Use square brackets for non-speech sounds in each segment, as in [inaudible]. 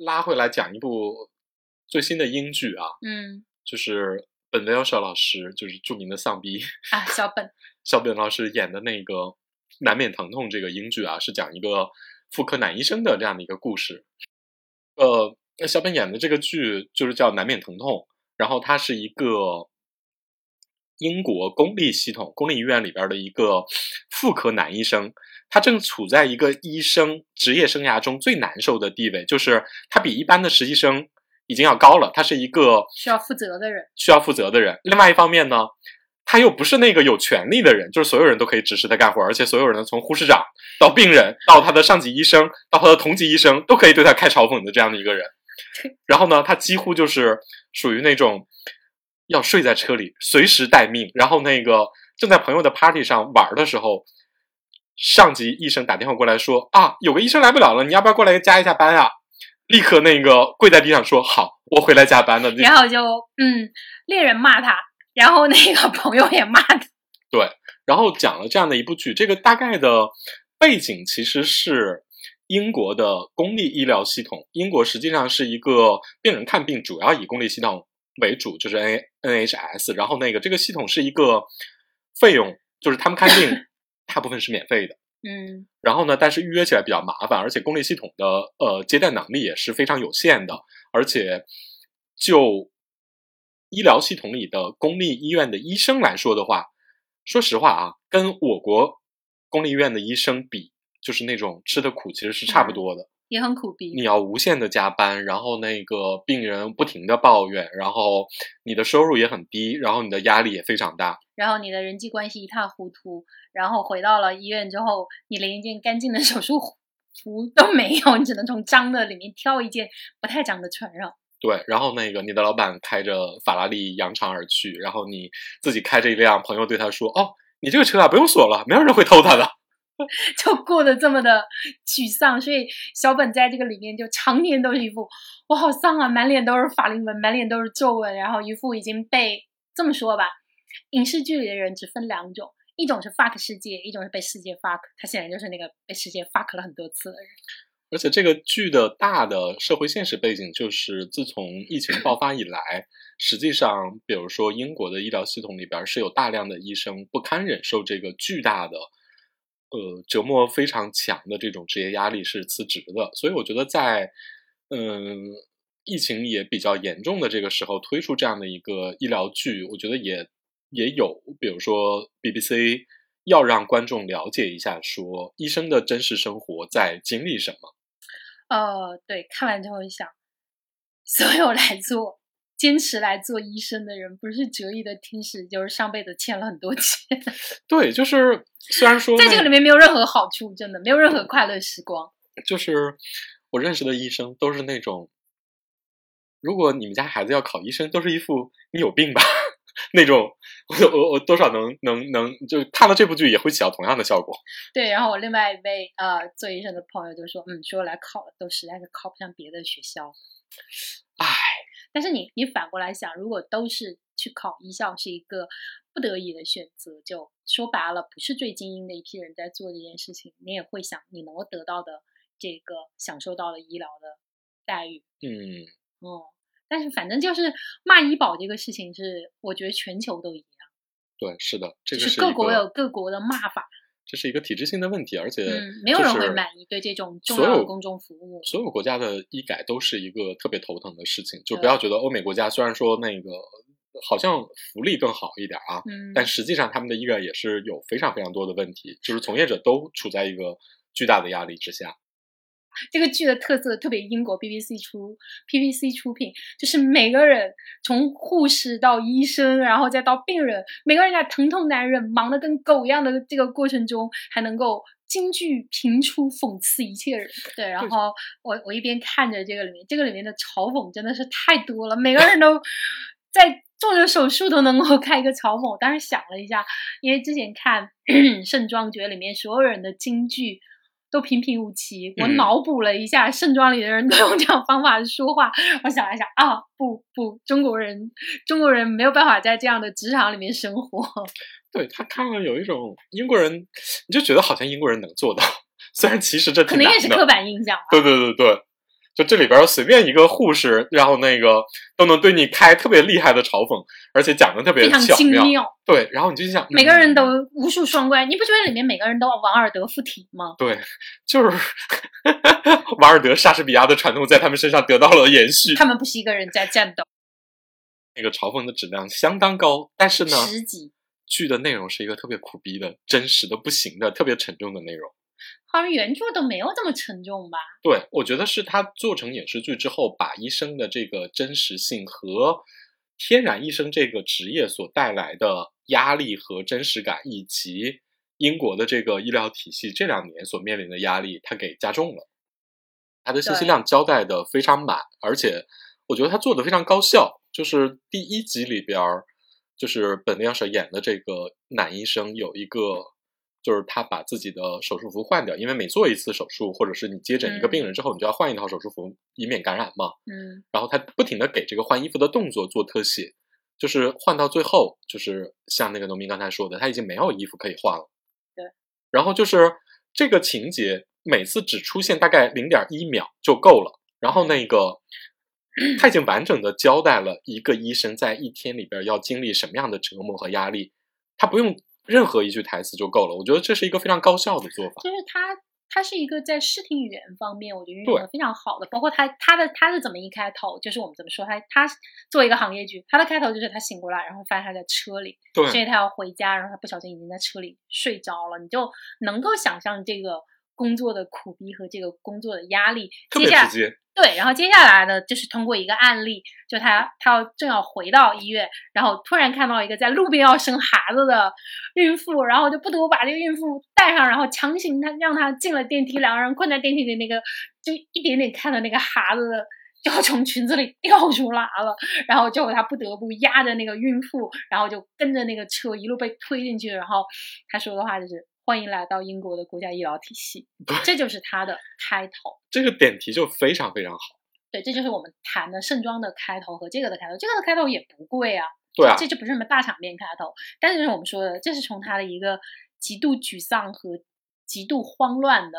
拉回来讲一部最新的英剧啊，嗯。就是本维尔舍老师，就是著名的丧逼。啊，小本，[laughs] 小本老师演的那个《难免疼痛》这个英剧啊，是讲一个妇科男医生的这样的一个故事。呃，小本演的这个剧就是叫《难免疼痛》，然后它是一个英国公立系统、公立医院里边的一个妇科男医生，他正处在一个医生职业生涯中最难受的地位，就是他比一般的实习生已经要高了，他是一个需要负责的人。需要负责的人。另外一方面呢，他又不是那个有权利的人，就是所有人都可以指使他干活，而且所有人从护士长到病人到他的上级医生到他的同级医生都可以对他开嘲讽的这样的一个人。[laughs] 然后呢，他几乎就是属于那种要睡在车里，随时待命。然后那个正在朋友的 party 上玩的时候，上级医生打电话过来说啊，有个医生来不了了，你要不要过来加一下班啊？立刻那个跪在地上说好，我回来加班的。[laughs] 然后就嗯，猎人骂他，然后那个朋友也骂他。[laughs] 对，然后讲了这样的一部剧，这个大概的背景其实是英国的公立医疗系统。英国实际上是一个病人看病主要以公立系统为主，就是 N NHS。然后那个这个系统是一个费用，就是他们看病大部分是免费的。嗯然后呢，但是预约起来比较麻烦，而且公立系统的呃接待能力也是非常有限的，而且就医疗系统里的公立医院的医生来说的话，说实话啊，跟我国公立医院的医生比，就是那种吃的苦其实是差不多的。也很苦逼。你要无限的加班，然后那个病人不停的抱怨，然后你的收入也很低，然后你的压力也非常大。然后你的人际关系一塌糊涂，然后回到了医院之后，你连一件干净的手术服都没有，你只能从脏的里面挑一件不太脏的穿上。对，然后那个你的老板开着法拉利扬长而去，然后你自己开着一辆，朋友对他说：“哦，你这个车啊不用锁了，没有人会偷它的。[laughs] 就过得这么的沮丧，所以小本在这个里面就常年都是一副我好丧啊，满脸都是法令纹，满脸都是皱纹，然后一副已经被这么说吧，影视剧里的人只分两种，一种是 fuck 世界，一种是被世界 fuck，他显然就是那个被世界 fuck 了很多次的人。而且这个剧的大的社会现实背景就是，自从疫情爆发以来，实际上，比如说英国的医疗系统里边是有大量的医生不堪忍受这个巨大的，呃，折磨非常强的这种职业压力是辞职的。所以我觉得在，嗯，疫情也比较严重的这个时候推出这样的一个医疗剧，我觉得也也有，比如说 BBC 要让观众了解一下，说医生的真实生活在经历什么。呃，对，看完之后想，[laughs] 所有来做坚持来做医生的人，不是折翼的天使，就是上辈子欠了很多 [laughs] 钱，[laughs] 对，就是虽然说在这个里面没有任何好处，真的没有任何快乐时光。就是我认识的医生都是那种，如果你们家孩子要考医生，都是一副你有病吧 [laughs] 那种，我我我多少能能能就看了这部剧也会起到同样的效果。对，然后我另外一位呃做医生的朋友就说，嗯，说来考都实在是考不上别的学校。唉，但是你你反过来想，如果都是去考医校是一个不得已的选择，就说白了，不是最精英的一批人在做这件事情，你也会想你能够得到的这个享受到的医疗的待遇，嗯，哦、但是反正就是骂医保这个事情是，我觉得全球都一样，对，是的，这就个一是各国有各国的骂法，这是一个体制性的问题，而且嗯，没有人会满意对这种重所有要的公众服务。所有国家的医改都是一个特别头疼的事情，就不要觉得欧美国家虽然说那个好像福利更好一点啊，嗯，但实际上他们的医改也是有非常非常多的问题，就是从业者都处在一个巨大的压力之下。这个剧的特色特别英国 BBC 出 BBC 出品，就是每个人从护士到医生，然后再到病人，每个人在疼痛难忍、忙得跟狗一样的这个过程中，还能够京剧频出讽刺一切人。对，然后我我一边看着这个里面，这个里面的嘲讽真的是太多了，每个人都在。做着手术都能够开一个嘲讽，我当时想了一下，因为之前看《盛装》觉得里面所有人的京剧都平平无奇，我嗯脑补了一下盛装里的人都用这样方法说话，我想了想啊，不不，中国人中国人没有办法在这样的职场里面生活。[laughs] 对他看了有一种英国人，你就觉得好像英国人能做到，[laughs] 虽然其实这。可能也是刻板印象吧。对对对对，就这里边随便一个护士，然后那个都能对你开特别厉害的嘲讽，而且讲的特别非常巧妙。精妙，对，然后你就想，嗯每个人都无数双关。你不觉得里面每个人都王尔德附体吗？对，就是 [laughs] 王尔德、莎士比亚的传统在他们身上得到了延续。他们不是一个人在战斗，那个嘲讽的质量相当高，但是呢，剧的内容是一个特别苦逼的、真实的不行的、特别沉重的内容。好像原著都没有这么沉重吧？对，我觉得是他做成影视剧之后，把医生的这个真实性和天然医生这个职业所带来的压力和真实感，以及英国的这个医疗体系这两年所面临的压力，他给加重了。他的信息量交代的非常满，而且我觉得他做的非常高效。就是第一集里边儿，就是本亮舍演的这个男医生有一个，就是他把自己的手术服换掉，因为每做一次手术，或者是你接诊一个嗯病人之后，你就要换一套手术服，以免感染嘛。嗯，然后他不停的给这个换衣服的动作做特写，就是换到最后，就是像那个农民刚才说的，他已经没有衣服可以换了。对。然后就是这个情节每次只出现大概零点一秒就够了，然后那个他已经完整的交代了一个医生在一天里边要经历什么样的折磨和压力，他不用任何一句台词就够了。我觉得这是一个非常高效的做法。就是他，他是一个在视听语言方面，我觉得运用的非常好的。包括他他的他是怎么一开头，就是我们怎么说他他做一个行业剧，他的开头就是他醒过来，然后发现他在车里，所以他要回家，然后他不小心已经在车里睡着了，你就能够想象这个工作的苦逼和这个工作的压力。特接下别直接。对，然后接下来呢，就是通过一个案例，就他他要正要回到医院，然后突然看到一个在路边要生孩子的孕妇，然后就不得不把这个孕妇带上，然后强行他让她进了电梯，两个人困在电梯里，那个就一点点看到那个孩子。就要从裙子里掉出来了，然后最后他不得不压着那个孕妇，然后就跟着那个车一路被推进去。然后他说的话就是：“欢迎来到英国的国家医疗体系。[laughs] ”这就是它的开头。这个点题就非常非常好。对，这就是我们谈的盛装的开头和这个的开头。这个的开头也不贵啊，对啊，这就不是什么大场面开头。但是就是我们说的，这是从他的一个极度沮丧和极度慌乱的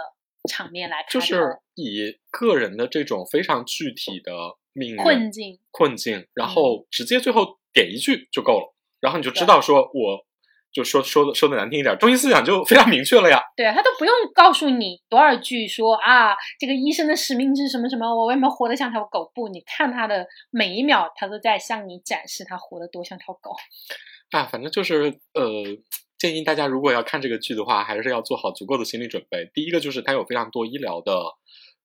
场面来开头，就是以个人的这种非常具体的命运困境。困境，然嗯后直接最后点一句就够了，然后你就知道说我。就说说的说的难听一点，中心思想就非常明确了呀。对他都不用告诉你多少句说啊，这个医生的使命是什么什么，我为什么活得像条狗？不，你看他的每一秒，他都在向你展示他活得多像条狗。[laughs] 啊，反正就是呃，建议大家如果要看这个剧的话，还是要做好足够的心理准备。第一个就是它有非常多医疗的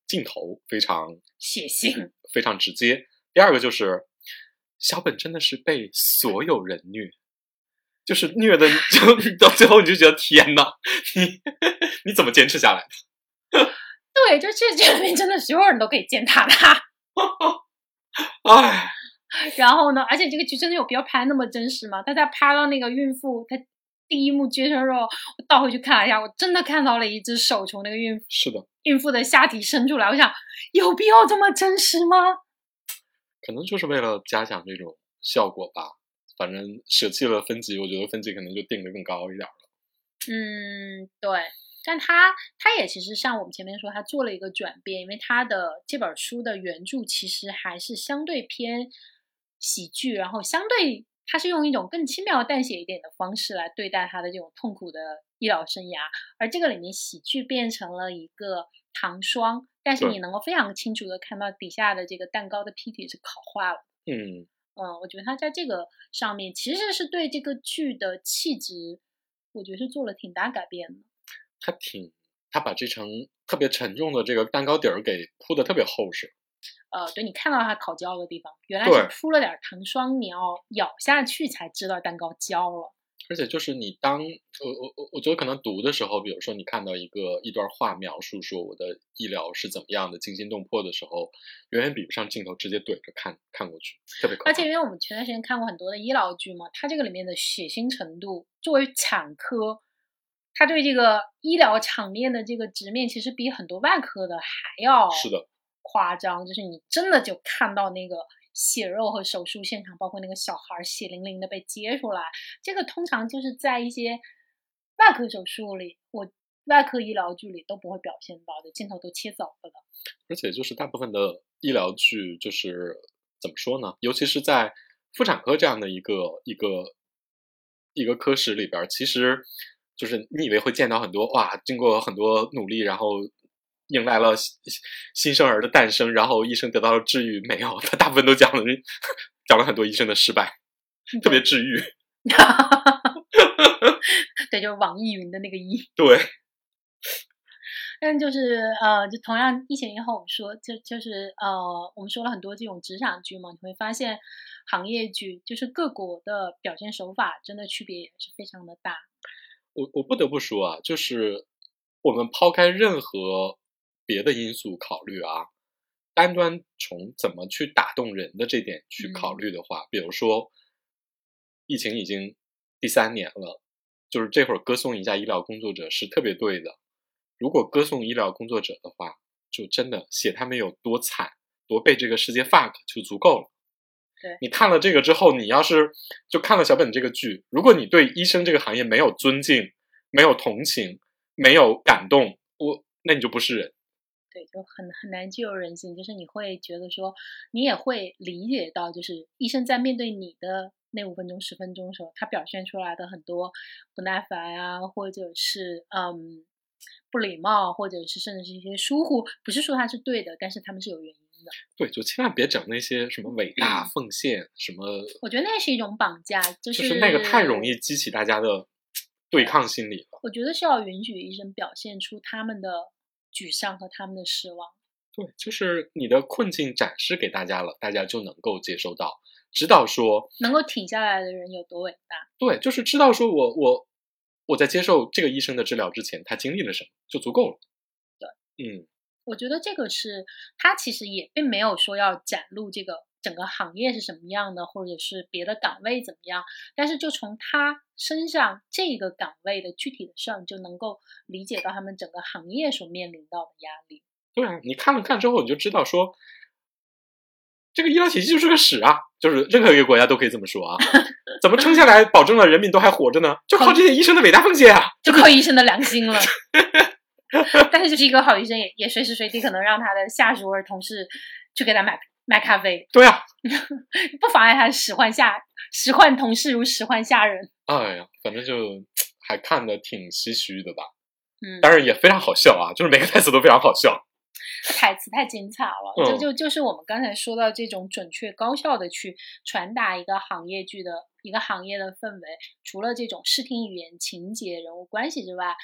镜头，非常血腥，非常直接。第二个就是小本真的是被所有人虐，就是虐的，[laughs] 就到最后你就觉得天呐，你你怎么坚持下来的？[laughs] 对，就这这里面真的所有人都可以践踏他。[laughs] 哎，然后呢，而且这个剧真的有必要拍那么真实吗？他在拍到那个孕妇，他第一幕接生肉，我倒回去看了一下，我真的看到了一只手从那个孕是的，孕妇的下体伸出来，我想有必要这么真实吗？可能就是为了加强这种效果吧。反正舍弃了分级，我觉得分级可能就定的更高一点了。嗯，对。但他他也其实像我们前面说，他做了一个转变，因为他的这本书的原著其实还是相对偏喜剧，然后相对他是用一种更轻描淡写一点的方式来对待他的这种痛苦的医疗生涯，而这个里面喜剧变成了一个糖霜，但是你能够非常清楚的看到底下的这个蛋糕的坯体是烤化了。嗯，嗯，我觉得他在这个上面其实是对这个剧的气质，我觉得是做了挺大改变的。他挺他把这层特别沉重的这个蛋糕底儿给铺的特别厚实。呃，对你看到它烤焦的地方，原来是铺了点糖霜，你要咬下去才知道蛋糕焦了。而且就是你当我我我我觉得可能读的时候，比如说你看到一个一段话描述说我的医疗是怎么样的惊心动魄的时候，远远比不上镜头直接怼着看看过去，特别可怕。而且因为我们前段时间看过很多的医疗剧嘛，它这个里面的血腥程度，作为产科，它对这个医疗场面的这个直面，其实比很多外科的还要是的，夸张，就是你真的就看到那个血肉和手术现场，包括那个小孩血淋淋的被接出来，这个通常就是在一些外科手术里，我外科医疗剧里都不会表现到的，镜头都切走了的。而且就是大部分的医疗剧，就是怎么说呢？尤其是在妇产科这样的一个一个一个科室里边，其实就是你以为会见到很多哇，经过很多努力，然后迎来了新新生儿的诞生，然后医生得到了治愈，没有，他大部分都讲了 [laughs] 讲了很多医生的失败，特别治愈。[laughs] 对，就是网易云的那个一。[laughs] 对，但就是呃，就同样疫情以后，我们说就就是呃，我们说了很多这种职场剧嘛，你会发现行业剧就是各国的表现手法真的区别也是非常的大。我我不得不说啊，就是我们抛开任何别的因素考虑啊，单端从怎么去打动人的这点去考虑的话，比如说疫情已经第三年了，就是这会儿歌颂一下医疗工作者是特别对的。如果歌颂医疗工作者的话，就真的写他们有多惨，多被这个世界 fuck 就足够了。对你看了这个之后，你要是就看了小本这个剧，如果你对医生这个行业没有尊敬、没有同情、没有感动，我那你就不是人。对，就很很难具有人性，就是你会觉得说，你也会理解到，就是医生在面对你的那五分钟、十分钟的时候，他表现出来的很多不耐烦啊，或者是嗯不礼貌，或者是甚至是一些疏忽，不是说他是对的，但是他们是有原因的。对，就千万别整那些什么伟大奉献，什么我觉得那是一种绑架，就就是是那个太容易激起大家的对抗心理了。我觉得是要允许医生表现出他们的沮丧和他们的失望。对，就是你的困境展示给大家了，大家就能够接收到，知道说，能够挺下来的人有多伟大？对，就是知道说我我我在接受这个医生的治疗之前，他经历了什么就足够了。对，嗯，我觉得这个是他其实也并没有说要展露这个整个行业是什么样的，或者是别的岗位怎么样，但是就从他身上这个岗位的具体的事儿，你就能够理解到他们整个行业所面临到的压力。对啊，你看了看之后，你就知道说，这个医疗体系就是个屎啊，就是任何一个国家都可以这么说啊。[laughs] 怎么撑下来，保证了人民都还活着呢？就靠这些医生的伟大奉献啊！[laughs] 就靠医生的良心了。[laughs] 但是，就是一个好医生也也随时随地可能让他的下属或者同事去给他买买咖啡，对啊，[laughs] 不妨碍他使唤下使唤同事如使唤下人。哎呀，反正就 [tsk] 还看得挺唏嘘的吧。嗯，当然也非常好笑啊，[laughs] 就是每个台词都非常好笑。台词太精彩了，嗯就就就是我们刚才说到这种准确高效的去传达一个行业剧的一个行业的氛围，除了这种视听语言、情节、人物关系之外，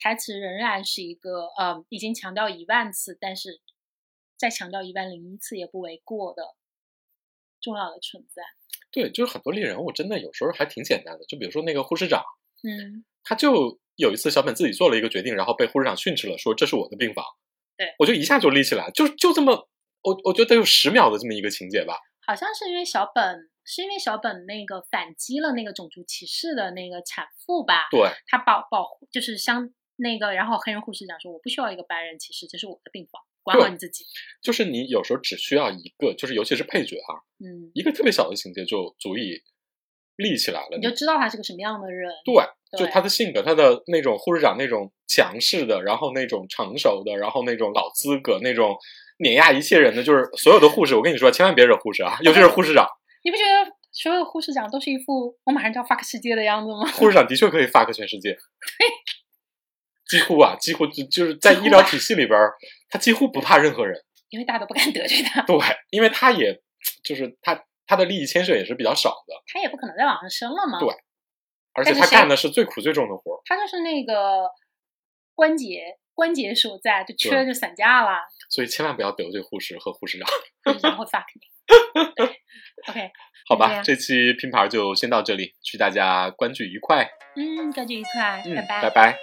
台词仍然是一个呃已经强调一万次，但是再强调一万零一次也不为过的重要的存在。对，就是很多猎人物真的有时候还挺简单的，就比如说那个护士长，嗯，他就有一次小本自己做了一个决定，然后被护士长训斥了，说这是我的病房。对，我就一下就立起来，就就这么，我我觉得得有十秒的这么一个情节吧。好像是因为小本是因为小本那个反击了那个种族歧视的那个产妇吧？对，他保保护就是相那个，然后黑人护士长说：“我不需要一个白人歧视，这是我的病房，管好你自己。就是你有时候只需要一个，就是尤其是配角啊，”嗯，一个特别小的情节就足以立起来了。你就知道他是个什么样的人。对，就他的性格，他的那种护士长那种强势的，然后那种成熟的，然后那种老资格，那种碾压一切人的，就是所有的护士，我跟你说，千万别惹护士啊，尤其是护士长。[laughs] 你不觉得所有护士长都是一副我马上就要 fuck 世界的样子吗？护士长的确可以 fuck 全世界，[laughs] 几乎啊，几乎就就是在医疗体系里边儿，他几乎不怕任何人。因为大家都不敢得罪他，对，因为他也就是他他的利益牵涉也是比较少的，他也不可能再往上升了嘛。对而且他干的是最苦最重的活儿。他就是那个关节关节所在，就缺对就散架了，所以千万不要得罪护士和护士长，护士长会 fuck 你。[laughs] 对 OK，好吧？这期拼盘就先到这里，祝大家观剧愉快，嗯，观剧愉快，嗯，拜拜拜拜